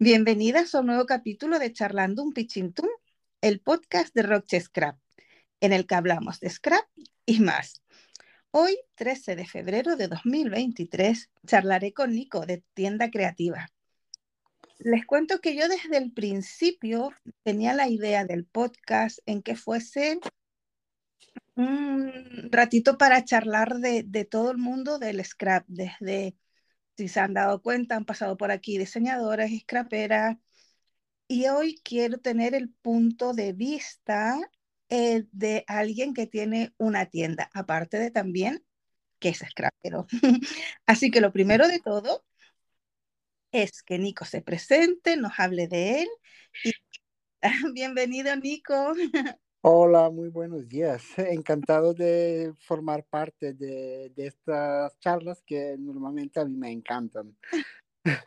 Bienvenidas a un nuevo capítulo de Charlando un Pichintún, el podcast de Roche Scrap, en el que hablamos de scrap y más. Hoy, 13 de febrero de 2023, charlaré con Nico de Tienda Creativa. Les cuento que yo desde el principio tenía la idea del podcast en que fuese un ratito para charlar de, de todo el mundo del scrap, desde si se han dado cuenta, han pasado por aquí diseñadoras, scraperas, y hoy quiero tener el punto de vista eh, de alguien que tiene una tienda, aparte de también que es scrapero. Así que lo primero de todo es que Nico se presente, nos hable de él. Bienvenido, Nico. Hola, muy buenos días. Encantado de formar parte de, de, estas charlas que normalmente a mí me encantan.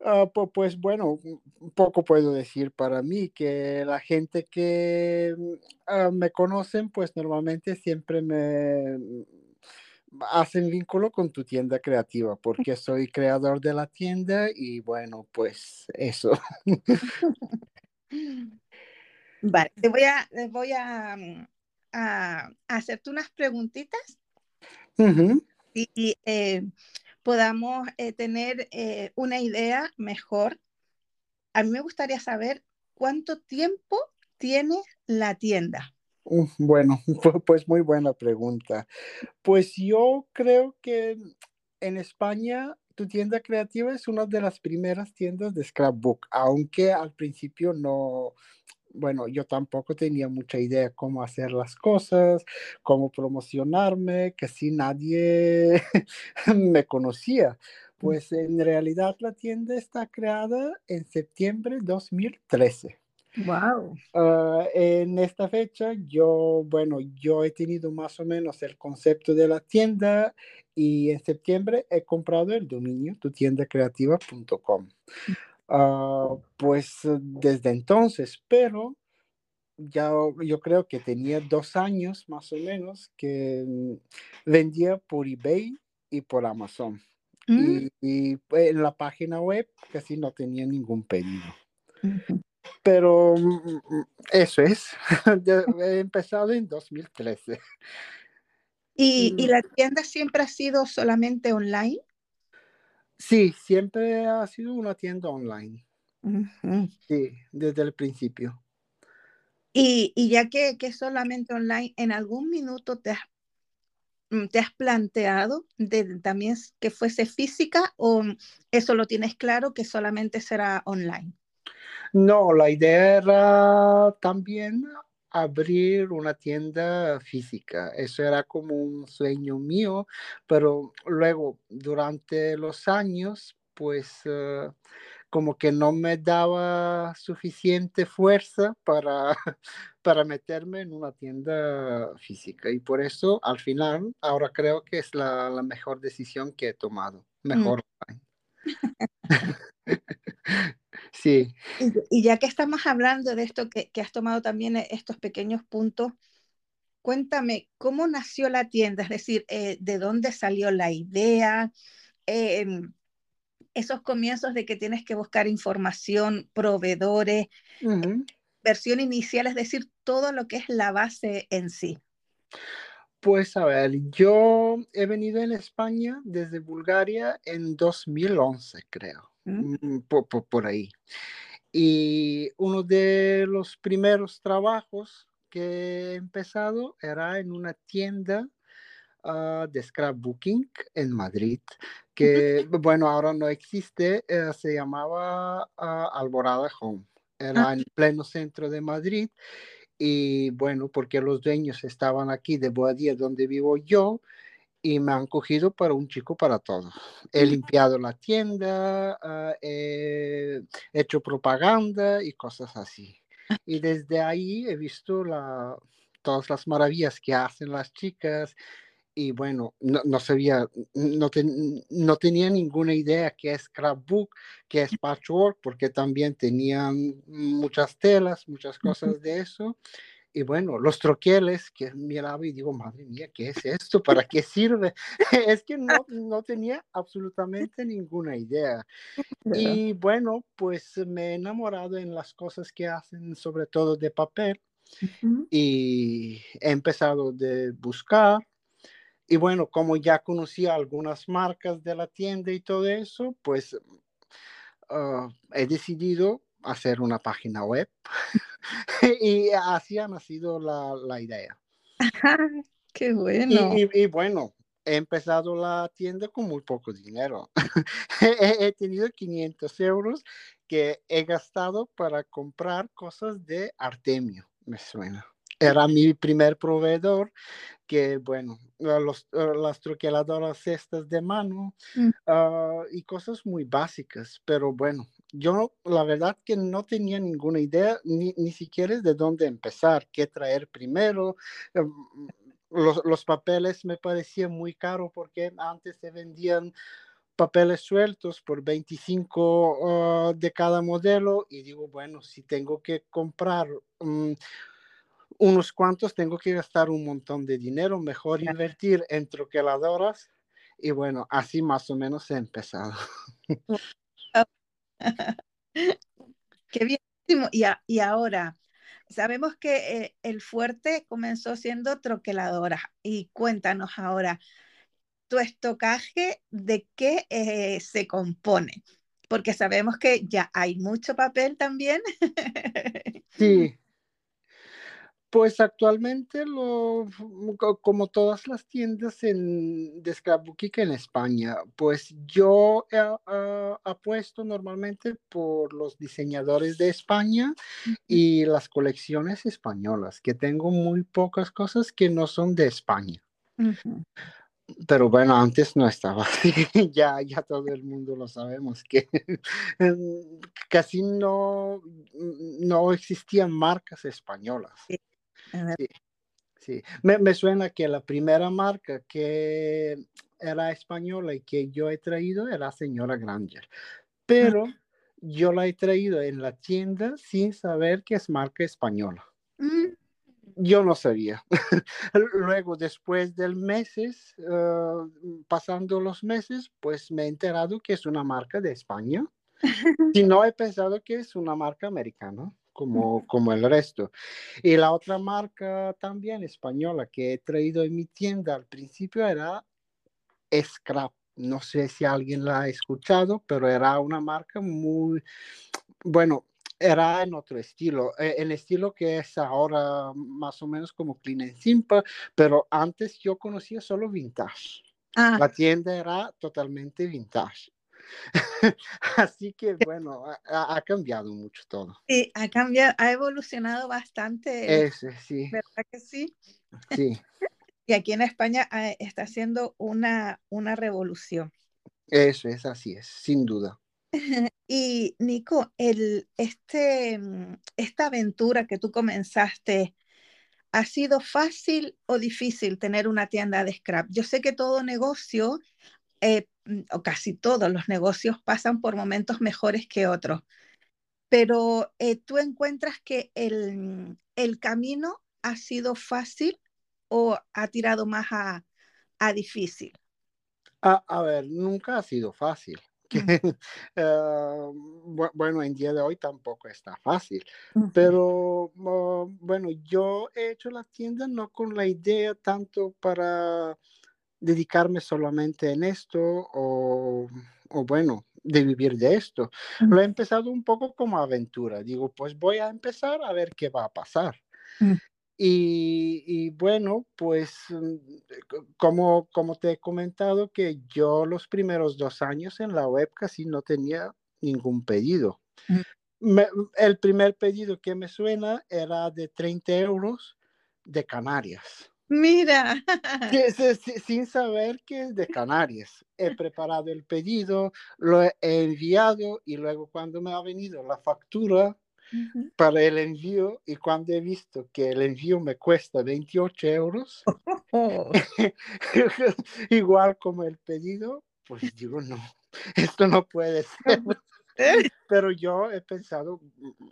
uh, pues bueno, poco puedo decir para mí que la gente que uh, me conocen, pues normalmente siempre me hacen vínculo con tu tienda creativa, porque soy creador de la tienda y bueno, pues eso. Vale, te voy a, voy a, mm, a, hacerte unas preguntitas y, eh, podamos eh, tener eh, una idea mejor. A mí me gustaría saber cuánto tiempo tiene la tienda. Bueno, pues muy buena pregunta. Pues yo creo que en España tu tienda creativa es una de las primeras tiendas de scrapbook, aunque al principio no, bueno, yo tampoco tenía mucha idea cómo hacer las cosas, cómo promocionarme, que si nadie me conocía. Pues en realidad la tienda está creada en septiembre de 2013. Wow. Ah, en esta fecha yo, bueno, yo he tenido más o menos el concepto de la tienda y en septiembre he comprado el dominio tutiendacreativa.com. Uh, pues desde entonces, pero ya yo creo que tenía dos años más o menos que mm, vendía por eBay y por Amazon. Mm. Y, pues, en la página web casi no tenía ningún pedido. Pero mm, eso es, he empezado en 2013. ¿Y, ¿Y la tienda siempre ha sido solamente online? Sí, siempre ha sido una tienda online. Sí, desde el principio. Y, y ya que, que, solamente online, ¿en algún minuto te has, mm, te has planteado de, también que fuese física o eso lo tienes claro que solamente será online? No, la idea era también abrir una tienda física. Eso era como un sueño mío, pero luego durante los años, pues uh, como que no me daba suficiente fuerza para, para meterme en una tienda física. Y por eso al final, ahora creo que es la, la mejor decisión que he tomado. Mm. Mejor. Mm. Sí. Y, ya que estamos hablando de esto, que, que, has tomado también e, estos pequeños puntos, cuéntame, ¿cómo nació la tienda? Es decir, eh, ¿de dónde salió la idea? Eh, esos comienzos de que tienes que buscar información, proveedores, versión inicial, es decir, todo lo que es la base en sí. Pues a ver, yo he venido en España desde Bulgaria en 2011, creo. Mm, por, por, ahí. Y uno de los primeros trabajos que he empezado era en una tienda uh, de scrapbooking en Madrid, que bueno, ahora no existe, uh, se llamaba uh, Alborada Home. Era ah. en pleno centro de Madrid y bueno, porque los dueños estaban aquí de Boadía, donde vivo yo, y me han cogido para un chico para todo. He limpiado la tienda, uh, he hecho propaganda y cosas así. Y desde ahí he visto la, todas las maravillas que hacen las chicas y bueno, no, no sabía, no, no, tenía ninguna idea qué es scrapbook, qué es patchwork, porque también tenían muchas telas, muchas cosas de eso. Y bueno, los troqueles que miraba y digo, madre mía, ¿qué es esto? ¿Para qué sirve? es que no, no tenía absolutamente ninguna idea. Y bueno, pues me he enamorado en las cosas que hacen, sobre todo de papel, y he empezado de buscar. Y bueno, como ya conocía algunas marcas de la tienda y todo eso, pues ah, he decidido hacer una página web y así ha nacido la, la idea. ¡Qué bueno! Y, bueno, he empezado la tienda con muy poco dinero. he, tenido 500 euros que he gastado para comprar cosas de Artemio, me suena. Era mi primer proveedor que, bueno, los, las troqueladoras estas de mano mm. ah, y cosas muy básicas, pero bueno, yo la verdad que no tenía ninguna idea ni, ni siquiera de dónde empezar, qué traer primero. Eh, los, los, papeles me parecían muy caros porque antes se vendían papeles sueltos por 25 ah, de cada modelo y digo, bueno, si tengo que comprar mm, unos cuantos, tengo que gastar un montón de dinero, mejor invertir en troqueladoras y bueno, así más o menos he empezado. Qué bien. Y, ahora, sabemos que eh, el fuerte comenzó siendo troqueladora. Y cuéntanos ahora, tu estocaje, ¿de qué eh, se compone? Porque sabemos que ya hay mucho papel también. Sí, pues actualmente, lo, como todas las tiendas en, de scrapbooking en España, pues yo apuesto normalmente por los diseñadores de España y las colecciones españolas, que tengo muy pocas cosas que no son de España. Pero bueno, antes no estaba así, ya, ya todo el mundo lo sabemos, que casi no, no existían marcas españolas. Sí, sí. Me, me, suena que la primera marca que era española y que yo he traído era Señora Granger, pero yo la he traído en la tienda sin saber que es marca española. Mm. Yo no sabía. Luego, después del meses, uh, pasando los meses, pues me he enterado que es una marca de España. y no he pensado que es una marca americana como, como el resto. Y la otra marca también española que he traído en mi tienda al principio era Scrap. No sé si alguien la ha escuchado, pero era una marca muy, bueno, era en otro estilo, eh, el estilo que es ahora más o menos como Clean and Simple, pero antes yo conocía solo vintage. Ah. La tienda era totalmente vintage. Así que bueno, ha, cambiado mucho todo. Sí, ha cambiado, ha evolucionado bastante. Ese, sí. ¿Verdad que sí? Sí. y aquí en España ah, está haciendo una, una revolución. Eso es, así es, sin duda. y Nico, el, este, mm, esta aventura que tú comenzaste, ¿ha sido fácil o difícil tener una tienda de scrap? Yo sé que todo negocio eh, o casi todos los negocios pasan por momentos mejores que otros, pero eh, tú encuentras que el, el, camino ha sido fácil o ha tirado más a, a difícil? A, a, ver, nunca ha sido fácil. uh, bueno, en día de hoy tampoco está fácil, pero uh, bueno, yo he hecho la tienda no con la idea tanto para dedicarme solamente en esto o, o bueno, de vivir de esto. Lo he empezado un poco como aventura. Digo, pues voy a empezar a ver qué va a pasar. Y, y, bueno, pues mm, como, como te he comentado que yo los primeros dos años en la web casi no tenía ningún pedido. el primer pedido que me suena era de 30 euros de Canarias. Mira. sin saber que es de Canarias. He preparado el pedido, lo he enviado y luego cuando me ha venido la factura para el envío y cuando he visto que el envío me cuesta 28 euros, igual como el pedido, pues digo, no, esto no puede ser. Pero yo he pensado,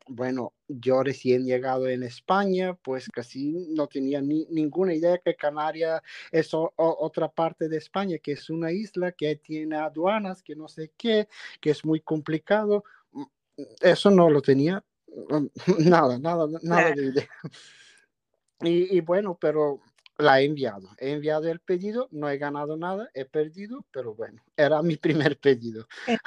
bueno, yo recién llegado en España, pues casi no tenía ni, ninguna idea que Canarias es otra parte de España, que es una isla que tiene aduanas, que no sé qué, que es muy complicado. Eso no lo tenía, nada, nada, nada de idea. Y, y bueno, pero la he enviado. He enviado el pedido, no he ganado nada, he perdido, pero bueno, era mi primer pedido. Eh,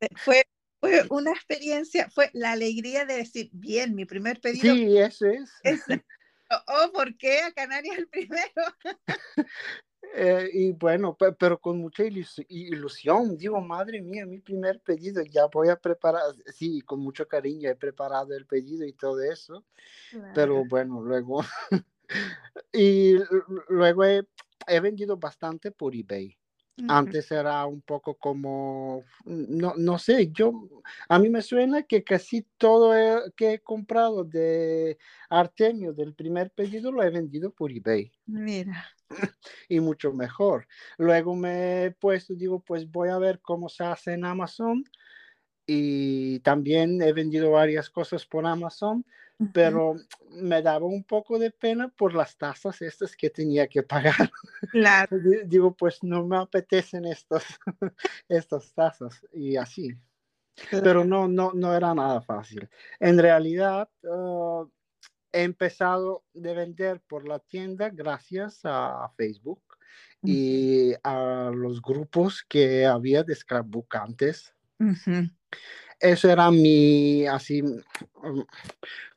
eh, fue, fue una experiencia, fue la alegría de decir, bien, mi primer pedido. Sí, eso es. oh, ¿por qué a Canarias el primero? Eh, y bueno, pero con mucha ilusión, digo, madre mía, mi primer pedido, ya voy a preparar, sí, con mucho cariño he preparado el pedido y todo eso, pero bueno, luego y luego he, vendido bastante por eBay. Antes era un poco como, no, no sé, yo, a mí me suena que casi todo que he comprado de Artemio del primer pedido lo he vendido por eBay. Mira. Y mucho mejor. Luego me he puesto, digo, pues voy a ver cómo se hace en Amazon. Y también he vendido varias cosas por Amazon pero me daba un poco de pena por las tasas estas que tenía que pagar. Claro. Digo, pues no me apetecen estos, estas tasas y así. Pero no, no, no era nada fácil. En realidad, ah, he empezado de vender por la tienda gracias a Facebook y a los grupos que había de scrapbook antes. Eso era mi, así,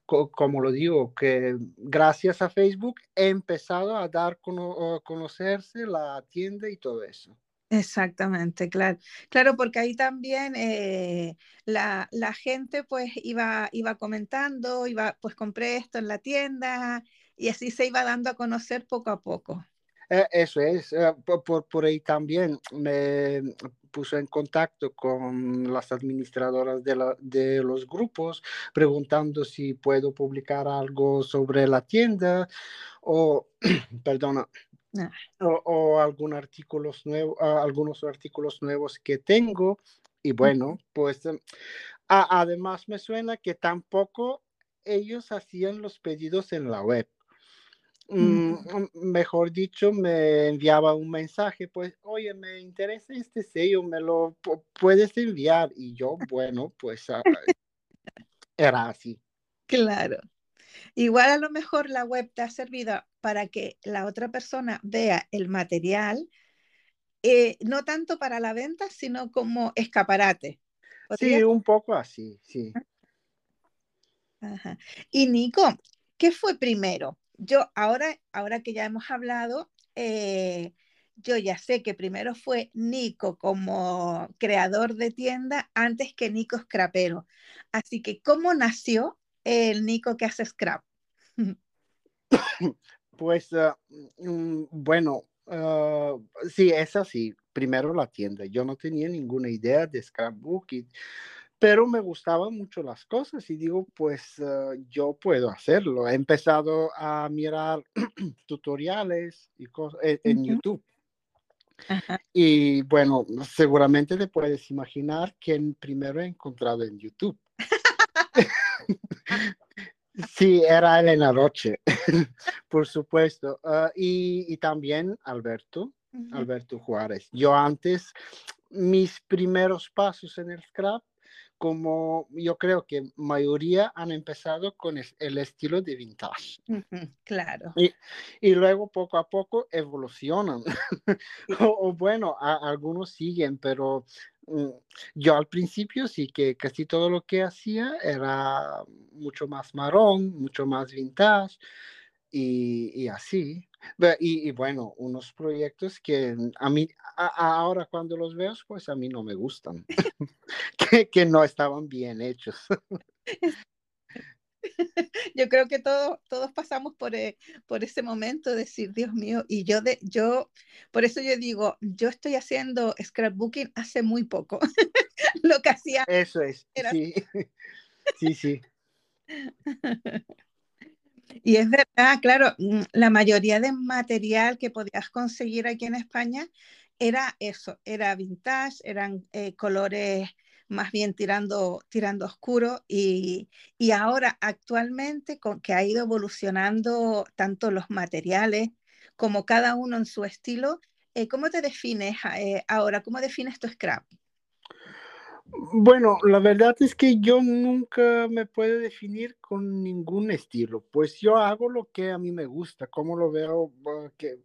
como lo digo, que gracias a Facebook he empezado a dar a conocerse la tienda y todo eso. Exactamente, claro. Claro, porque ahí también eh, la, la, gente pues iba, iba comentando, iba, pues compré esto en la tienda y así se iba dando a conocer poco a poco. Eh, eso es, eh, por, por, ahí también me puso en contacto con las administradoras de, la, de los grupos preguntando si puedo publicar algo sobre la tienda o, perdona, ah. o, algún artículos nuevos, ah, algunos artículos nuevos que tengo. Y bueno, pues em, además me suena que tampoco ellos hacían los pedidos en la web. Mm, mm, mejor dicho, me enviaba un mensaje, pues, oye, me interesa este sello, me lo puedes enviar. Y yo, bueno, pues ah, era así. Claro. Igual a lo mejor la web te ha servido para que la otra persona vea el material, eh, no tanto para la venta, sino como escaparate. Sí, un poco así, sí. Ajá. Y Nico, ¿qué fue primero? Yo ahora, ahora que ya hemos hablado, eh, yo ya sé que primero fue Nico como creador de tienda antes que Nico Scrapero. Así que, ¿cómo nació el Nico que hace scrap? Pues, ah, mm, bueno, ah, sí, es así. Primero la tienda. Yo no tenía ninguna idea de scrapbook pero me gustaban mucho las cosas y digo, pues ah, yo puedo hacerlo. He empezado a mirar tutoriales y cosas e, en, YouTube. Y bueno, seguramente te puedes imaginar quién primero he encontrado en YouTube. sí, era Elena Roche, por supuesto. Ah, y, y, también Alberto, Alberto Juárez. Yo antes, mis primeros pasos en el scrap como yo creo que mayoría han empezado con el estilo de vintage. claro. Y, y, luego poco a poco evolucionan. o, bueno, algunos siguen, pero mm, yo al principio sí que casi todo lo que hacía era mucho más marrón, mucho más vintage y, y así. Y, y, bueno, unos proyectos que a mí, ahora cuando los veo, pues a mí no me gustan, que, que, no estaban bien hechos. Yo creo que todos, todos pasamos por, eh, por ese momento de decir, Dios mío, y yo, de, yo, por eso yo digo, yo estoy haciendo scrapbooking hace muy poco, lo que hacía. Eso es, sí, sí, sí. Y es verdad, claro, mm, la mayoría de material que podías conseguir aquí en España era eso, era vintage, eran eh, colores más bien tirando, tirando oscuro y, y ahora actualmente con que ha ido evolucionando tanto los materiales como cada uno en su estilo, eh, ¿cómo te defines eh, ahora? ¿Cómo defines tu scrap? Bueno, la verdad es que yo nunca me puedo definir con ningún estilo, pues yo hago lo que a mí me gusta, como lo veo, que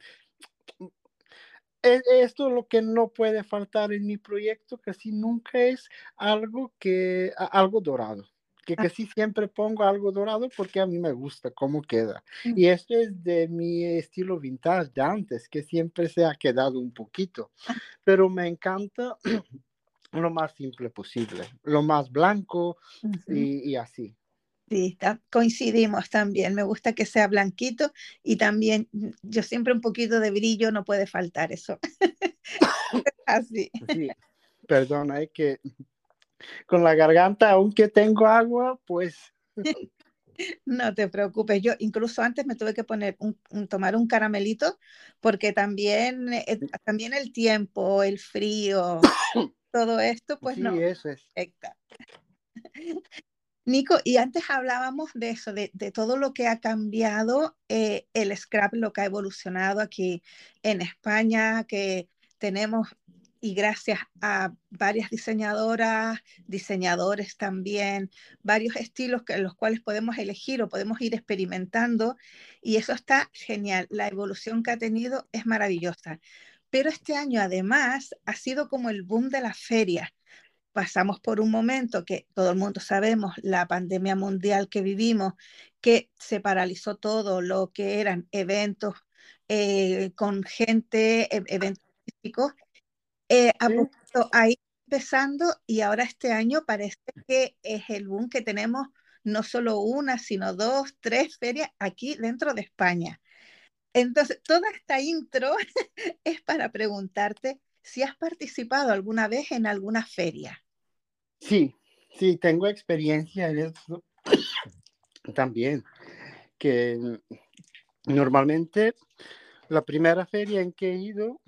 e, esto es lo que no puede faltar en mi proyecto, casi nunca es algo que, algo dorado, que ah. casi siempre pongo algo dorado porque a mí me gusta cómo queda. Mm. Y esto es de mi estilo vintage de antes, que siempre se ha quedado un poquito, ah. pero me encanta lo más simple posible, lo más blanco y, así. Sí, coincidimos también. Me gusta que sea blanquito y también mm, yo siempre un poquito de brillo no puede faltar eso. así. Sí, perdona, es que con la garganta, aunque tengo agua, pues... No te preocupes, yo incluso antes me tuve que poner un, tomar un caramelito porque también, eh, también el tiempo, el frío, todo esto, pues sí, no. eso es. Nico, y antes hablábamos de eso, de, todo lo que ha cambiado eh, el scrap, lo que ha evolucionado aquí en España, que tenemos, y gracias a varias diseñadoras, diseñadores también, varios estilos que, los cuales podemos elegir o podemos ir experimentando, y eso está genial. La evolución que ha tenido es maravillosa. Pero este año además ha sido como el boom de la feria. Pasamos por un momento que todo el mundo sabemos, la pandemia mundial que vivimos, que se paralizó todo lo que eran eventos eh, con gente, e, eventos físicos. Eh, ahí empezando y ahora este año parece que es el boom que tenemos no solo una, sino dos, tres ferias aquí dentro de España. Entonces, toda esta intro es para preguntarte si has participado alguna vez en alguna feria. Sí, sí, tengo experiencia en eso también, que normalmente la primera feria en que he ido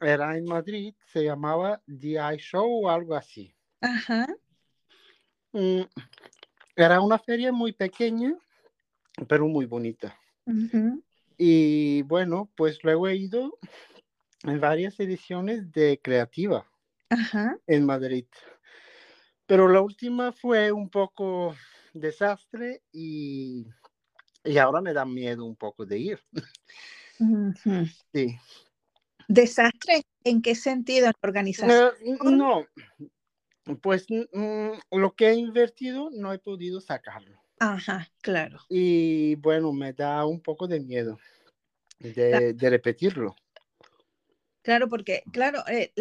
era en Madrid, se llamaba DI Show o algo así. Ajá. Mm, era una feria muy pequeña, pero muy bonita. Y bueno, pues luego he ido en varias ediciones de Creativa en Madrid. Pero la última fue un poco desastre y, y ahora me da miedo un poco de ir. Sí. ¿Desastre en qué sentido en organización? Eh, no, pues mm, lo que he invertido no he podido sacarlo. Ajá, claro. Y bueno, me da un poco de miedo de, repetirlo. Claro, porque, claro, eh,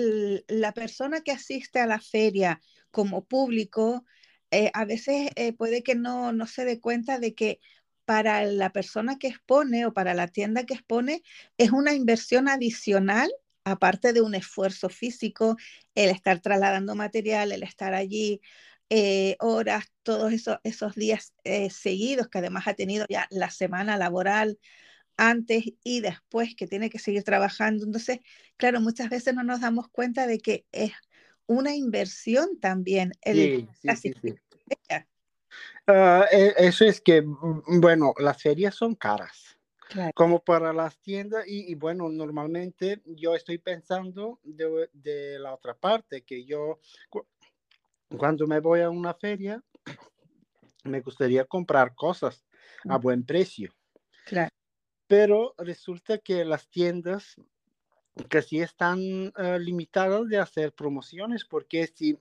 la persona que asiste a la feria como público, eh, a veces eh, puede que no, no se dé cuenta de que para la persona que expone o para la tienda que expone es una inversión adicional, aparte de un esfuerzo físico, el estar trasladando material, el estar allí eh, horas, todos esos, esos días eh, seguidos, que además ha tenido ya la semana laboral antes y después que tiene que seguir trabajando. Entonces, claro, muchas veces no nos damos cuenta de que es una inversión también. El, sí, sí, ah, e, eso es que, mm, bueno, las ferias son caras. Como para las tiendas, y, bueno, normalmente yo estoy pensando de, de, la otra parte, que yo cuando me voy a una feria, me gustaría comprar cosas a buen precio. Claro. Pero resulta que las tiendas casi están eh, limitadas de hacer promociones porque si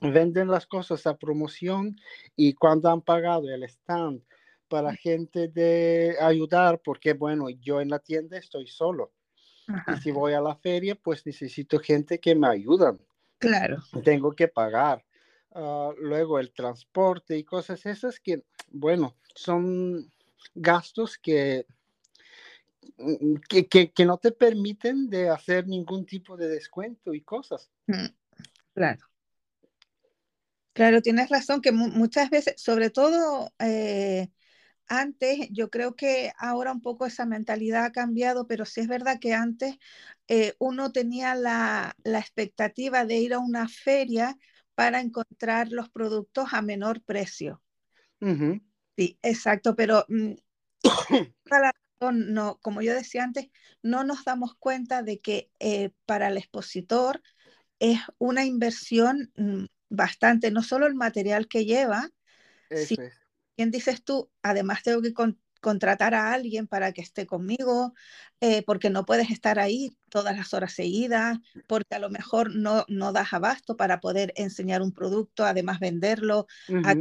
venden las cosas a promoción y cuando han pagado el stand para gente de ayudar, porque bueno, yo en la tienda estoy solo. Y si voy a la feria, pues necesito gente que me ayudan. Claro. Tengo que pagar. Ah, luego el transporte y cosas esas que, bueno, son gastos que, mm, que, que, no te permiten de hacer ningún tipo de descuento y cosas. Mm, claro. Claro, tienes razón que muchas veces, sobre todo eh, antes, yo creo que ahora un poco esa mentalidad ha cambiado, pero sí es verdad que antes eh, uno tenía la, la, expectativa de ir a una feria para encontrar los productos a menor precio. Sí, exacto, pero mm, no, como yo decía antes, no nos damos cuenta de que eh, para el expositor es una inversión mm, bastante, no solo el material que lleva, sino, ¿quién dices tú? Además tengo que contratar a alguien para que esté conmigo, eh, porque no puedes estar ahí todas las horas seguidas, porque a lo mejor no, no das abasto para poder enseñar un producto, además venderlo, a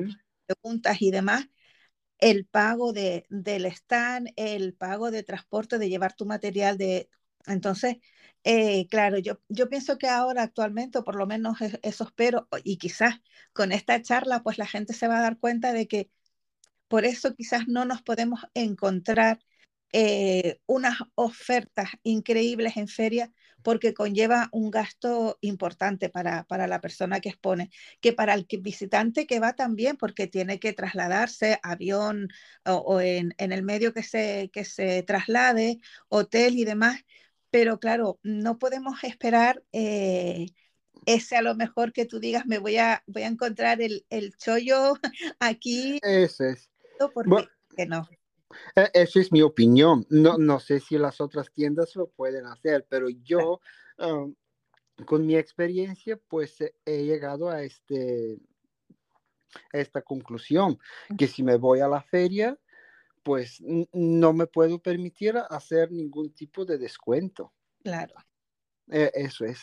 preguntas y demás. El pago de, del stand, el pago de transporte, de llevar tu material de... Entonces, eh, claro, yo, yo pienso que ahora actualmente, o por lo menos eso espero, y quizás con esta charla, pues la gente se va a dar cuenta de que por eso quizás no nos podemos encontrar eh, unas ofertas increíbles en feria porque conlleva un gasto importante para, para, la persona que expone, que para el visitante que va también porque tiene que trasladarse, avión o, en, el medio que se, que se traslade, hotel y demás, pero claro, no podemos esperar eh, ese a lo mejor que tú digas, me voy a, voy a encontrar el, el chollo aquí. Ese es. Porque no. E, esa es mi opinión. No, no sé si las otras tiendas lo pueden hacer, pero yo, um, con mi experiencia, pues he llegado a, este, a esta conclusión, que si me voy a la feria, pues no me puedo permitir hacer ningún tipo de descuento. Claro. E, eso es.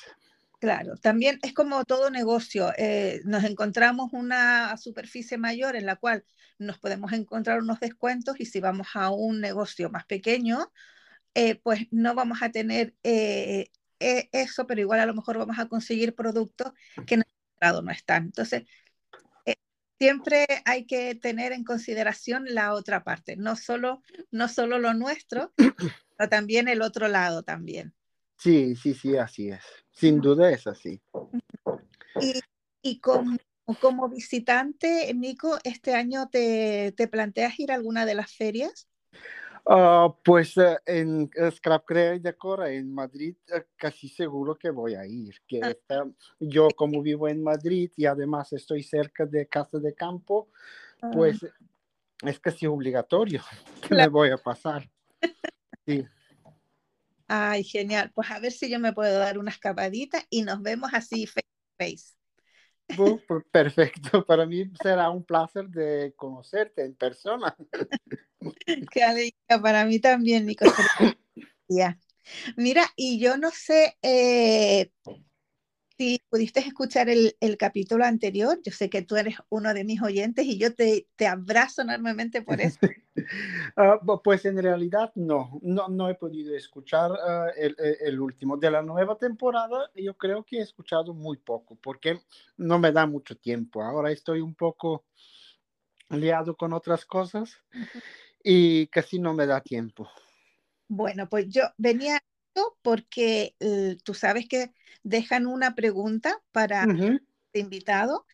Claro, también es como todo negocio. Eh, nos encontramos una superficie mayor en la cual nos podemos encontrar unos descuentos y si vamos a un negocio más pequeño, eh, pues no vamos a tener eh, eso, pero igual a lo mejor vamos a conseguir productos que en el mercado no están. Entonces, siempre hay que tener en consideración la otra parte, no solo, no solo lo nuestro, sino también el otro lado también. Sí, sí, sí, así es. Sin duda es así. Y, y como, como, visitante, Nico, ¿este año te, te, planteas ir a alguna de las ferias? Uh, pues uh, en Scrap Crea y Decora en Madrid uh, casi seguro que voy a ir. Que ah. yo como vivo en Madrid y además estoy cerca de Casa de Campo, pues ah. es casi obligatorio que me voy a pasar. Sí. Ay, genial. Pues a ver si yo me puedo dar una escapadita y nos vemos así face to face. Perfecto, para mí será un placer de conocerte en persona. Qué alegría, para mí también, Nico. Mira, y yo no sé eh, si pudiste escuchar el, el, capítulo anterior, yo sé que tú eres uno de mis oyentes y yo te, te abrazo enormemente por eso. uh, pues en realidad no, no, no he podido escuchar uh, el, el, último. De la nueva temporada yo creo que he escuchado muy poco porque no me da mucho tiempo. Ahora estoy un poco liado con otras cosas y casi no me da tiempo. Bueno, pues yo venía porque uh, tú sabes que dejan una pregunta para el invitado.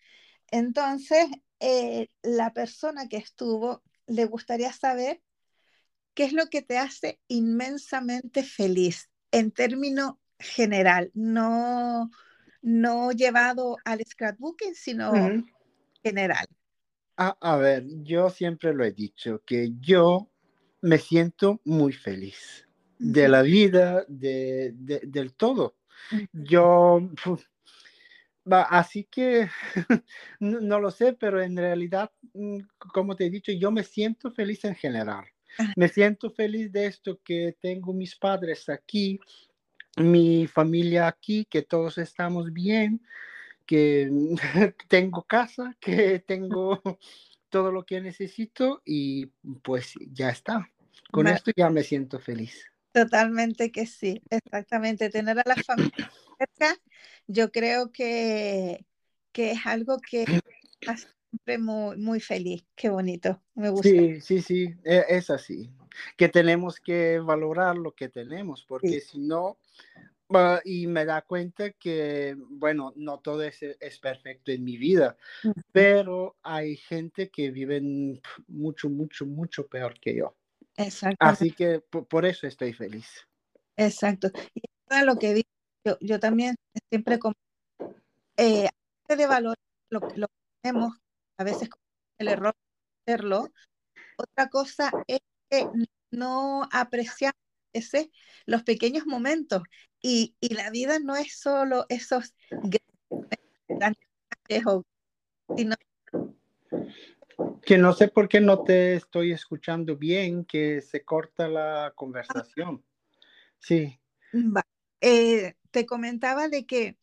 Entonces, eh, la persona que estuvo le gustaría saber qué es lo que te hace inmensamente feliz en término general, no, no llevado al scrapbooking, sino general. A, a, ver, yo siempre lo he dicho, que yo me siento muy feliz de la vida, de, de, del todo. Yo, así que no, lo sé, pero en realidad, mm, como te he dicho, yo me siento feliz en general. Me siento feliz de esto, que tengo mis padres aquí, mi familia aquí, que todos estamos bien, que tengo casa, que tengo todo lo que necesito y pues ya está. Con esto ya me siento feliz. Totalmente que sí, exactamente. Tener a la familia cerca, yo creo que, que es algo que hace siempre muy, muy feliz. Qué bonito, me gusta. Sí, sí, sí, e, es así. Que tenemos que valorar lo que tenemos, porque si no, y me da cuenta que, bueno, no todo es, es perfecto en mi vida, pero hay gente que vive mucho, mucho, mucho peor que yo. Exacto. Así que por, eso estoy feliz. Exacto. Y lo que digo, yo, yo también siempre como, eh, de valor lo que tenemos, a veces el error de hacerlo. Otra cosa es que no apreciamos ese, los pequeños momentos y, y, la vida no es solo esos grandes sino que no sé por qué no te estoy escuchando bien, que se corta la conversación. Sí. Eh, te comentaba de que,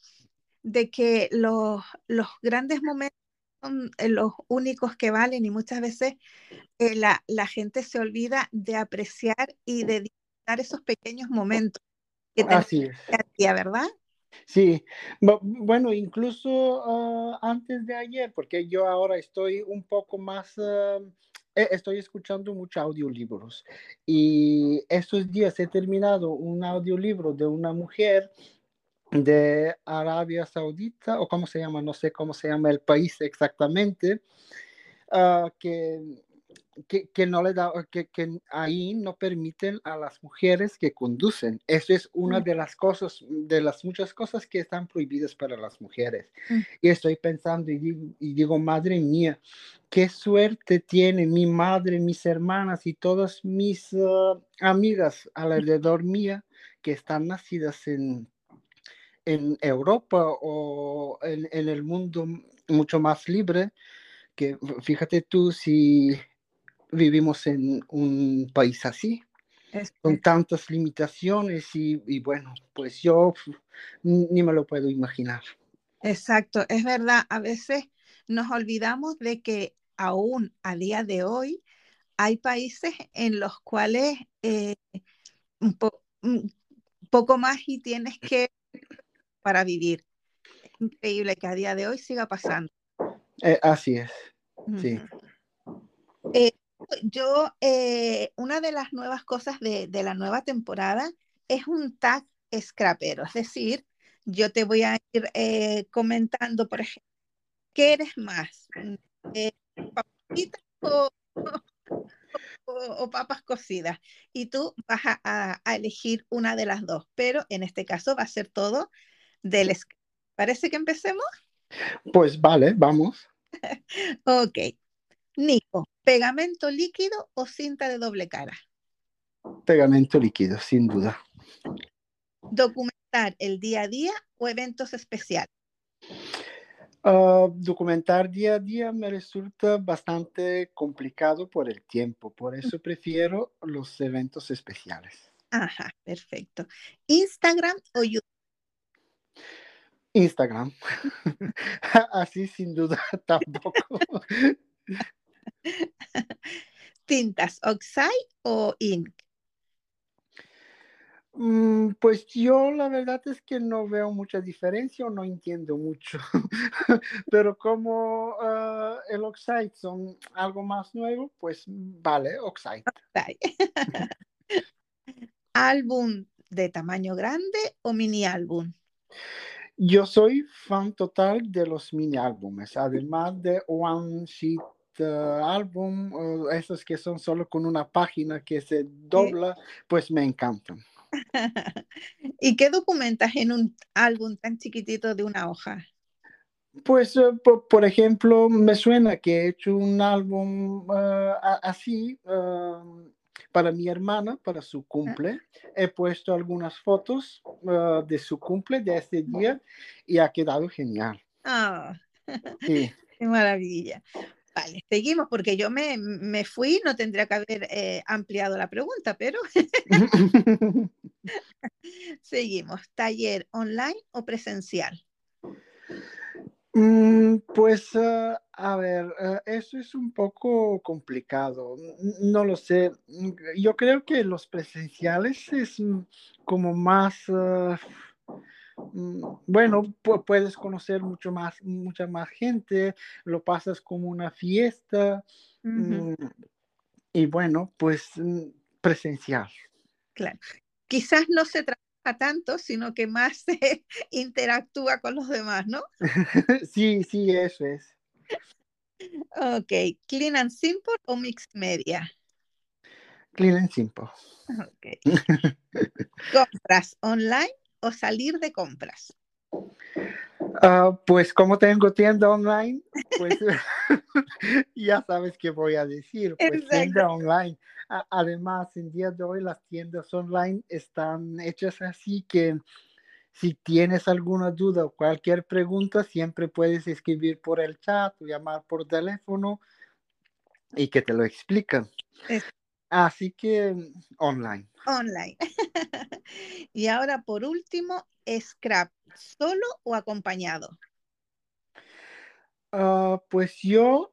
de que los, los grandes momentos son eh, los únicos que valen y muchas veces eh, la, la, gente se olvida de apreciar y de disfrutar esos pequeños momentos que Así es. Día, ¿verdad? Sí, bueno, incluso ah, antes de ayer, porque yo ahora estoy un poco más, ah, e, estoy escuchando muchos audiolibros y estos días he terminado un audiolibro de una mujer de Arabia Saudita, o cómo se llama, no sé cómo se llama el país exactamente, uh, que que, no le da, que, que, ahí no permiten a las mujeres que conducen. Eso es una mm. de las cosas, de las muchas cosas que están prohibidas para las mujeres. Mm. Y estoy pensando y digo, y digo, madre mía, qué suerte tiene mi madre, mis hermanas y todas mis uh, amigas alrededor mía que están nacidas en, en Europa o en, en el mundo mucho más libre que fíjate tú si vivimos en un país así, con tantas limitaciones y, bueno, pues yo ni me lo puedo imaginar. Exacto, es verdad, a veces nos olvidamos de que aún a día de hoy hay países en los cuales eh, un, poco más y tienes que para vivir. Es increíble que a día de hoy siga pasando. Eh, así es, sí yo, eh, una de las nuevas cosas de, la nueva temporada es un tag scrapero, es decir, yo te voy a ir eh, comentando, por ejemplo, ¿qué eres más? Eh, o, papas cocidas? Y tú vas a, elegir una de las dos, pero en este caso va a ser todo del. ¿Parece que empecemos? Pues vale, vamos. ok. Nico, ¿pegamento líquido o cinta de doble cara? Pegamento líquido, sin duda. ¿Documentar el día a día o eventos especiales? Ah, documentar día a día me resulta bastante complicado por el tiempo, por eso prefiero los eventos especiales. Ajá, perfecto. ¿Instagram o YouTube? Instagram. Así sin duda tampoco. ¿Tintas Oxide o Ink? Mm, pues yo la verdad es que no veo mucha diferencia o no entiendo mucho, pero como ah, el Oxide son algo más nuevo, pues vale, Oxide. ¿Álbum de tamaño grande o mini álbum? Yo soy fan total de los mini álbumes, además de One Sheet álbum, esos que son solo con una página que se dobla, pues me encantan. ¿Y qué documentas en un álbum tan chiquitito de una hoja? Pues, eh, por, ejemplo, me suena que he hecho un álbum ah, así para mi hermana, para su cumple. He puesto algunas fotos ah, de su cumple de este día y ha quedado genial. Ah, qué maravilla. Vale, seguimos porque yo me, me fui, no tendría que haber eh, ampliado la pregunta, pero seguimos. ¿Taller online o presencial? Mm, pues, ah, a ver, ah, eso es un poco complicado. No lo sé. Yo creo que los presenciales es como más... Mm, bueno, puedes conocer mucho más, mucha más gente, lo pasas como una fiesta mm, y bueno, pues mm, presencial. Claro. Quizás no se trabaja tanto, sino que más se interactúa con los demás, ¿no? sí, sí, eso es. Ok, Clean and Simple o Mixed Media? Clean and Simple. Ok. ¿Compras online o salir de compras? Ah, pues como tengo tienda online, pues ya sabes qué voy a decir, pues tienda online. además, en día de hoy las tiendas online están hechas así que si tienes alguna duda o cualquier pregunta, siempre puedes escribir por el chat o llamar por teléfono y que te lo explican. Así que online. Online. y ahora, por último, Scrap, ¿solo o acompañado? Ah, pues yo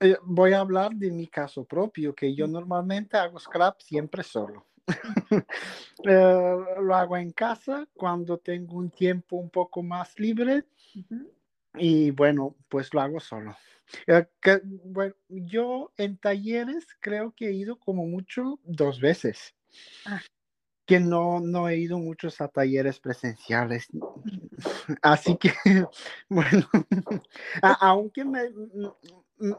eh, voy a hablar de mi caso propio, que yo normalmente hago scrap siempre solo. Eh, lo hago en casa cuando tengo un tiempo un poco más libre y bueno, pues lo hago solo. Eh, bueno, yo en talleres creo que he ido como mucho dos veces. Ah. Que no, no he ido muchos a talleres presenciales. Así que, bueno, aunque me,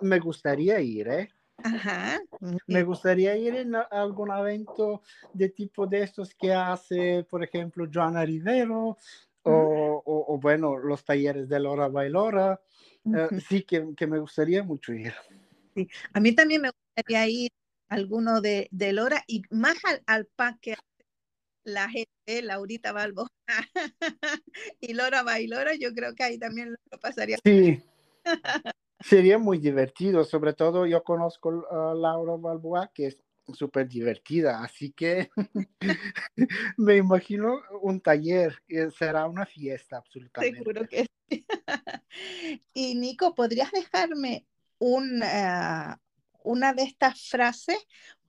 me gustaría ir, ¿eh? Ajá. Me gustaría ir en algún evento de tipo de estos que hace, por ejemplo, Joana Rivero, o, o, bueno, los talleres de Lora Bailora. Eh, sí, que, que, me gustaría mucho ir. Sí. A mí también me gustaría ir a alguno de, de Lora y más al, al que la gente, Laurita Balbo y Lora Bailora, yo creo que ahí también lo pasaría. Sí. Sería muy divertido, sobre todo yo conozco a Laura Balboa, que es súper divertida, así que me imagino un taller, será una fiesta absolutamente. Seguro que sí. y Nico, ¿podrías dejarme una de estas frases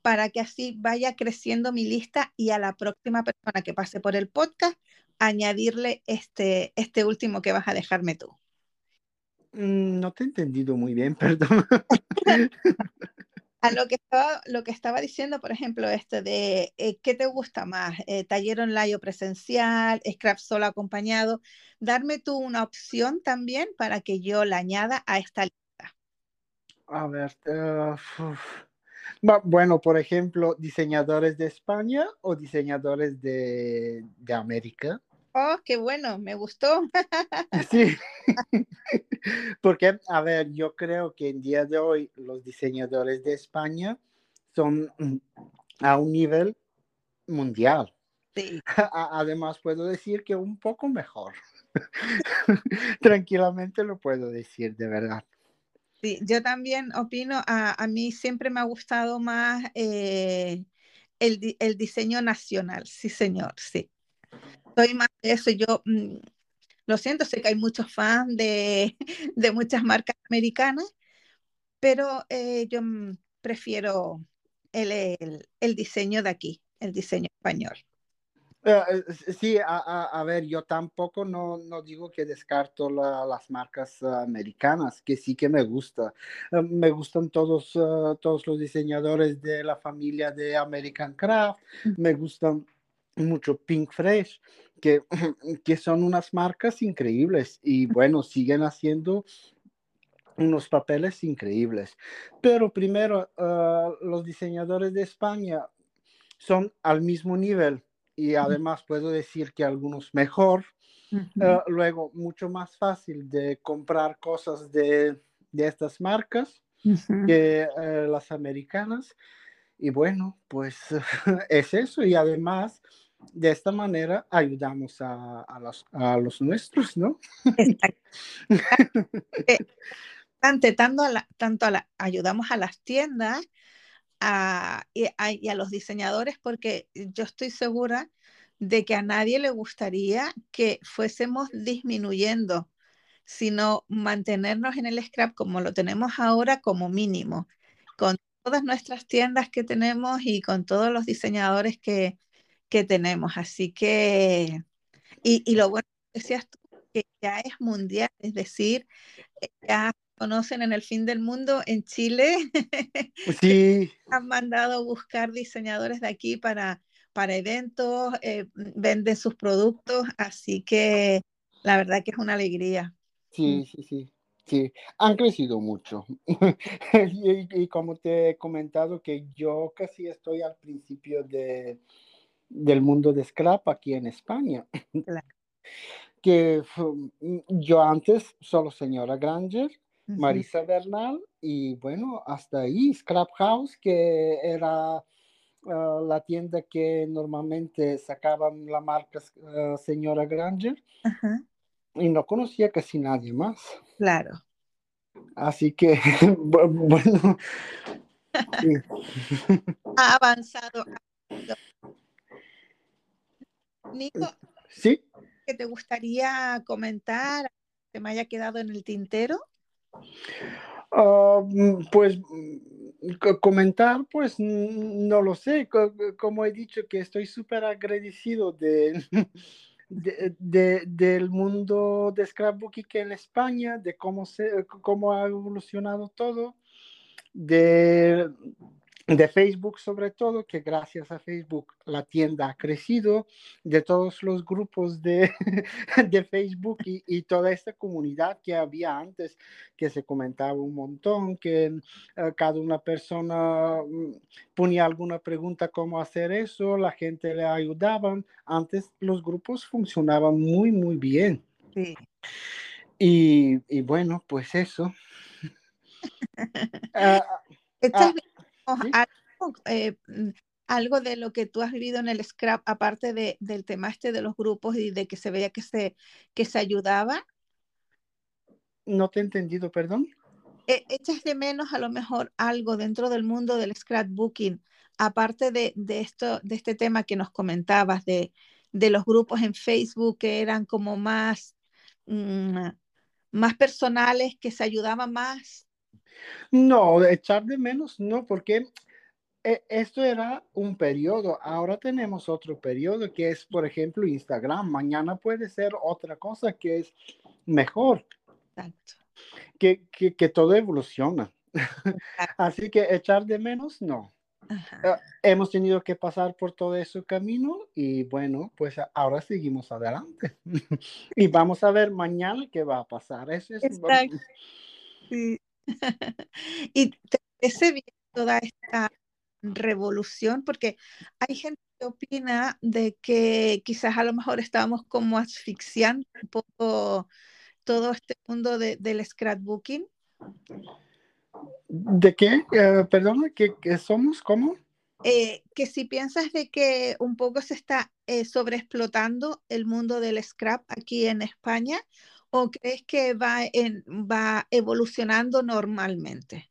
para que así vaya creciendo mi lista y a la próxima persona que pase por el podcast añadirle este, este último que vas a dejarme tú? Mm, no te he entendido muy bien, perdón. A lo que estaba, lo que estaba diciendo, por ejemplo, este de eh, qué te gusta más, eh, taller online o presencial, scrap solo acompañado, darme tú una opción también para que yo la añada a esta lista. A ver, uh, bueno, por ejemplo, diseñadores de España o diseñadores de, de América. Oh, qué bueno, me gustó. Sí, porque, a ver, yo creo que en día de hoy los diseñadores de España son a un nivel mundial. Sí. Además, puedo decir que un poco mejor. Tranquilamente lo puedo decir, de verdad. Sí, yo también opino, a, mí siempre me ha gustado más eh, el, el diseño nacional, sí, señor, sí soy más de eso. Yo mm, lo siento, sé que hay muchos fans de, de muchas marcas americanas, pero eh, yo mm, prefiero el, el, el, diseño de aquí, el diseño español. Eh, sí, a, a, ver, yo tampoco no, no digo que descarto la, las marcas americanas, que sí que me gusta. me gustan todos, todos los diseñadores de la familia de American Craft, me gustan mucho Pink Fresh, que, que son unas marcas increíbles y bueno, siguen haciendo unos papeles increíbles. Pero primero, ah, los diseñadores de España son al mismo nivel y además puedo decir que algunos mejor. Ah, luego, mucho más fácil de comprar cosas de, de estas marcas que eh, las americanas. Y bueno, pues es eso. Y además, de esta manera ayudamos a, a, los, a los, nuestros, ¿no? Ante, tanto, a la, tanto a la, ayudamos a las tiendas a, y, a, y, a, los diseñadores porque yo estoy segura de que a nadie le gustaría que fuésemos disminuyendo, sino mantenernos en el scrap como lo tenemos ahora como mínimo, con todas nuestras tiendas que tenemos y con todos los diseñadores que, que tenemos. Así que, y, y lo bueno que decías tú, que ya es mundial, es decir, eh, ya conocen en el fin del mundo en Chile. Sí. Han mandado a buscar diseñadores de aquí para, para eventos, eh, venden sus productos, así que la verdad que es una alegría. Sí, sí, sí. Sí, han crecido mucho. y, y, como te he comentado, que yo casi estoy al principio de, del mundo de scrap aquí en España. Que mm, yo antes solo señora Granger, Marisa Bernal y bueno, hasta ahí Scrap House, que era ah, la tienda que normalmente sacaban la marca ah, señora Granger. Y no conocía casi nadie más. Claro. Así que, bueno. Ha avanzado. Nico. Sí. ¿Qué te gustaría comentar que me haya quedado en el tintero? Ah, pues comentar, pues no lo sé. Como he dicho, que estoy súper agradecido de, de, del mundo de scrapbooking en España, de cómo, se, cómo ha evolucionado todo, de de Facebook sobre todo, que gracias a Facebook la tienda ha crecido, de todos los grupos de, de Facebook y, toda esta comunidad que había antes, que se comentaba un montón, que eh, cada una persona mm, ponía alguna pregunta cómo hacer eso, la gente le ayudaba. Antes los grupos funcionaban muy, muy bien. Sí. Y, bueno, pues eso. uh, algo, eh, mm, algo, de lo que tú has vivido en el scrap, aparte de, del tema este de los grupos y de que se veía que se, que se ayudaba? No te he entendido, perdón. E, ¿Echas de menos a lo mejor algo dentro del mundo del scrapbooking, aparte de, de, esto, de este tema que nos comentabas, de, de los grupos en Facebook que eran como más, mm, más personales, que se ayudaban más no, echar de menos, no, porque eh, esto era un periodo. Ahora tenemos otro periodo que es, por ejemplo, Instagram. Mañana puede ser otra cosa que es mejor. Que, que, todo evoluciona. Así que echar de menos, no. Eh, hemos tenido que pasar por todo ese camino y bueno, pues ahora seguimos adelante. y vamos a ver mañana qué va a pasar. Eso es, sí. y te parece bien toda esta revolución, porque hay gente que opina de que quizás a lo mejor estábamos como asfixiando un poco todo este mundo de, del scrapbooking. ¿De qué? Eh, perdona, ¿que, somos? ¿Cómo? Eh, que si piensas de que un poco se está eh, sobreexplotando el mundo del scrap aquí en España o crees que va, en, va evolucionando normalmente?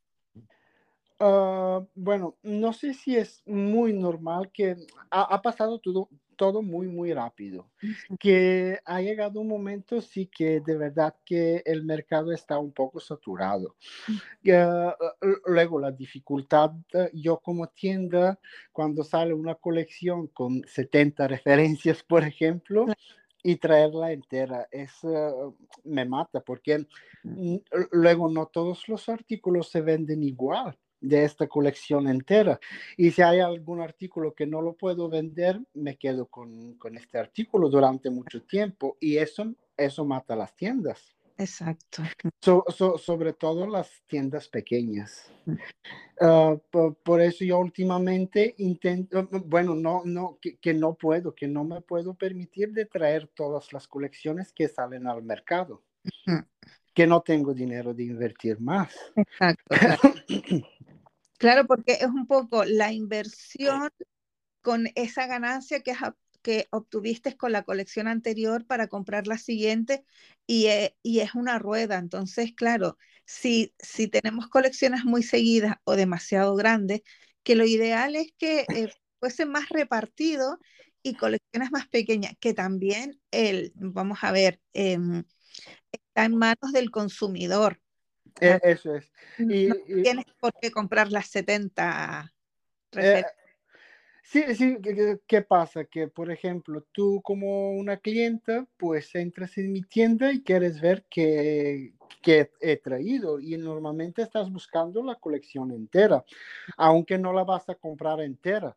Ah, bueno, no sé si es muy normal que ha, pasado todo, todo muy, muy rápido, que ha llegado un momento sí que de verdad que el mercado está un poco saturado. Ah, luego la dificultad, yo como tienda, cuando sale una colección con 70 referencias, por ejemplo, y traerla entera. Eso me mata porque luego no todos los artículos se venden igual de esta colección entera. Y si hay algún artículo que no lo puedo vender, me quedo con, con este artículo durante mucho tiempo y eso, eso mata las tiendas. Exacto. sobre todo las tiendas pequeñas. Ah, por, eso yo últimamente intento, bueno, no, no, que, no puedo, que no me puedo permitir de traer todas las colecciones que salen al mercado. Que no tengo dinero de invertir más. Exacto. claro, porque es un poco la inversión con esa ganancia que es que obtuviste con la colección anterior para comprar la siguiente y, eh, y es una rueda. Entonces, claro, si, si tenemos colecciones muy seguidas o demasiado grandes, que lo ideal es que eh, fuese más repartido y colecciones más pequeñas, que también el, vamos a ver, em, está en manos del consumidor. E, eso es. Y, no tienes por qué comprar las 70 eh, Sí, sí, ¿qué, pasa? Que, por ejemplo, tú como una clienta, pues entras en mi tienda y quieres ver qué, qué he traído y normalmente estás buscando la colección entera, aunque no la vas a comprar entera,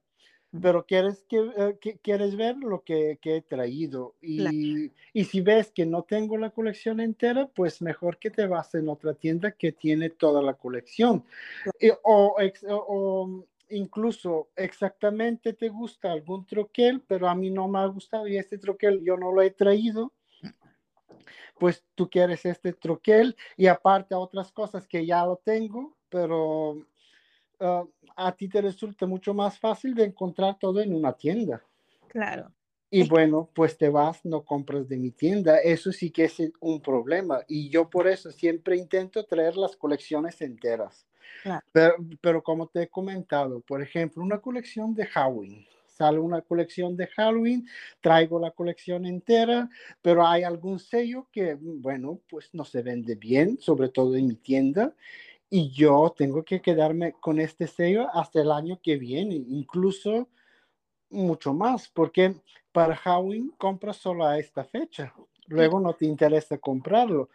pero quieres, que, eh, quieres ver lo que, que he traído y, y, si ves que no tengo la colección entera, pues mejor que te vas en otra tienda que tiene toda la colección. o, o incluso exactamente te gusta algún troquel, pero a mí no me ha gustado y este troquel yo no lo he traído, pues tú quieres este troquel y aparte otras cosas que ya lo tengo, pero ah, a ti te resulta mucho más fácil de encontrar todo en una tienda. Claro. Y bueno, pues te vas, no compras de mi tienda. Eso sí que es un problema. Y yo por eso siempre intento traer las colecciones enteras. Pero, pero, como te he comentado, por ejemplo, una colección de Halloween. Sale una colección de Halloween, traigo la colección entera, pero hay algún sello que, bueno, pues no se vende bien, sobre todo en mi tienda. Y yo tengo que quedarme con este sello hasta el año que viene, incluso mucho más, porque para Halloween compras solo a esta fecha. Luego no te interesa comprarlo.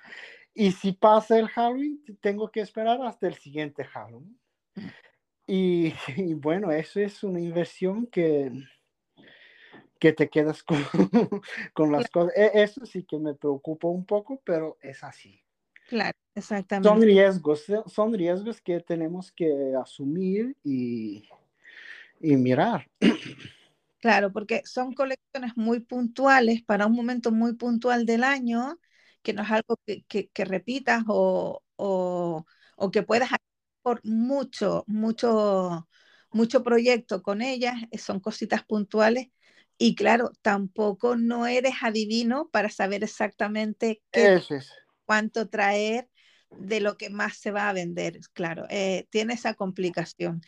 Y si pasa el Halloween, tengo que esperar hasta el siguiente Halloween. Y, bueno, eso es una inversión que, que te quedas con, con las cosas. E, eso sí que me preocupa un poco, pero es así. Claro, exactamente. Son riesgos, son riesgos que tenemos que asumir y, y mirar. Claro, porque son colecciones muy puntuales para un momento muy puntual del año, que no es algo que, repitas o, que puedas hacer por mucho, mucho, mucho proyecto con ellas, eh, son cositas puntuales. Y claro, tampoco no eres adivino para saber exactamente qué, cuánto traer de lo que más se va a vender. Claro, eh, tiene esa complicación.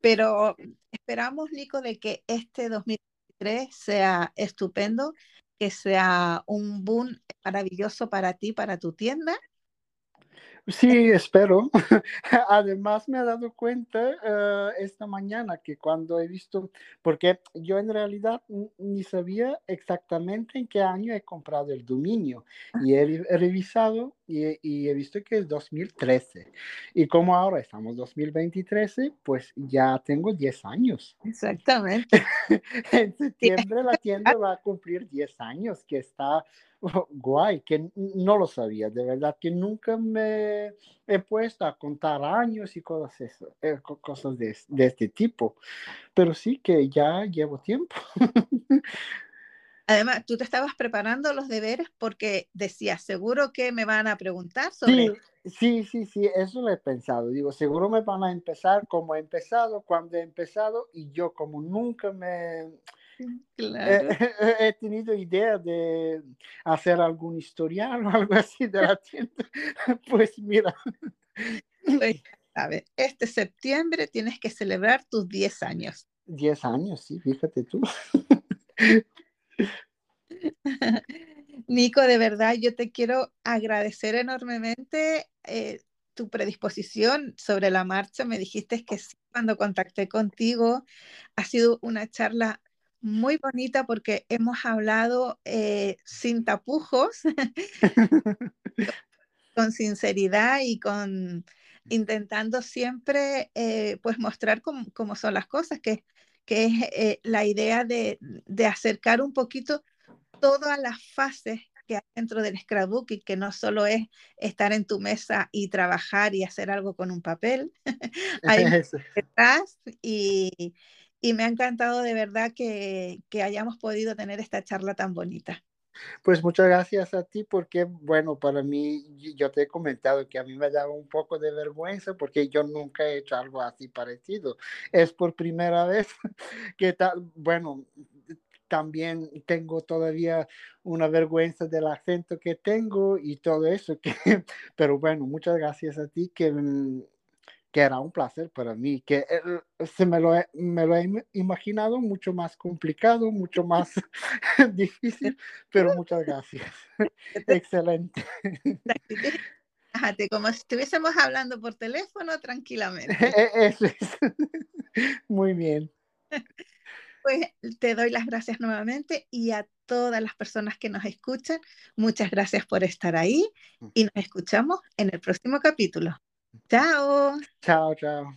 Pero esperamos, Nico, de que este 2023 sea estupendo, que sea un boom maravilloso para ti, para tu tienda Sí, espero. Además, me he dado cuenta eh, esta mañana que cuando he visto, porque yo en realidad ni sabía exactamente en qué año he comprado el dominio y he, revisado y, he visto que es 2013. Y como ahora estamos 2023, pues ya tengo 10 años. Exactamente. en septiembre la tienda va a cumplir 10 años, que está guay, que no lo sabía, de verdad que nunca me he puesto a contar años y cosas, eso, eh, cosas de, de, este tipo, pero sí que ya llevo tiempo. Además, tú te estabas preparando los deberes porque decías, seguro que me van a preguntar sobre... Sí, sí, sí, eso lo he pensado. Digo, seguro me van a empezar como he empezado, cuando he empezado, y yo como nunca me He, tenido idea de hacer algún historial o algo así de la tienda. Pues mira. A ver, este septiembre tienes que celebrar tus 10 años. 10 años, sí, fíjate tú. Nico, de verdad, yo te quiero agradecer enormemente eh, tu predisposición sobre la marcha. Me dijiste que sí, cuando contacté contigo. Ha sido una charla muy bonita porque hemos hablado eh, sin tapujos, con sinceridad y con intentando siempre eh, pues mostrar cómo, son las cosas, que, que es eh, la idea de, de, acercar un poquito todas las fases que hay dentro del scrapbook y que no solo es estar en tu mesa y trabajar y hacer algo con un papel, hay detrás y, y me ha encantado de verdad que, que hayamos podido tener esta charla tan bonita. Pues muchas gracias a ti porque, bueno, para mí, yo te he comentado que a mí me daba un poco de vergüenza porque yo nunca he hecho algo así parecido. Es por primera vez que tal, bueno, también tengo todavía una vergüenza del acento que tengo y todo eso, que, pero bueno, muchas gracias a ti que mm, que era un placer para mí, que eh, se me lo, he, me lo he imaginado mucho más complicado, mucho más difícil, pero muchas gracias. Excelente. como si estuviésemos hablando por teléfono tranquilamente. E-, eso es. Muy bien. Pues te doy las gracias nuevamente y a todas las personas que nos escuchan, muchas gracias por estar ahí y nos escuchamos en el próximo capítulo. Ciao! Ciao! Ciao!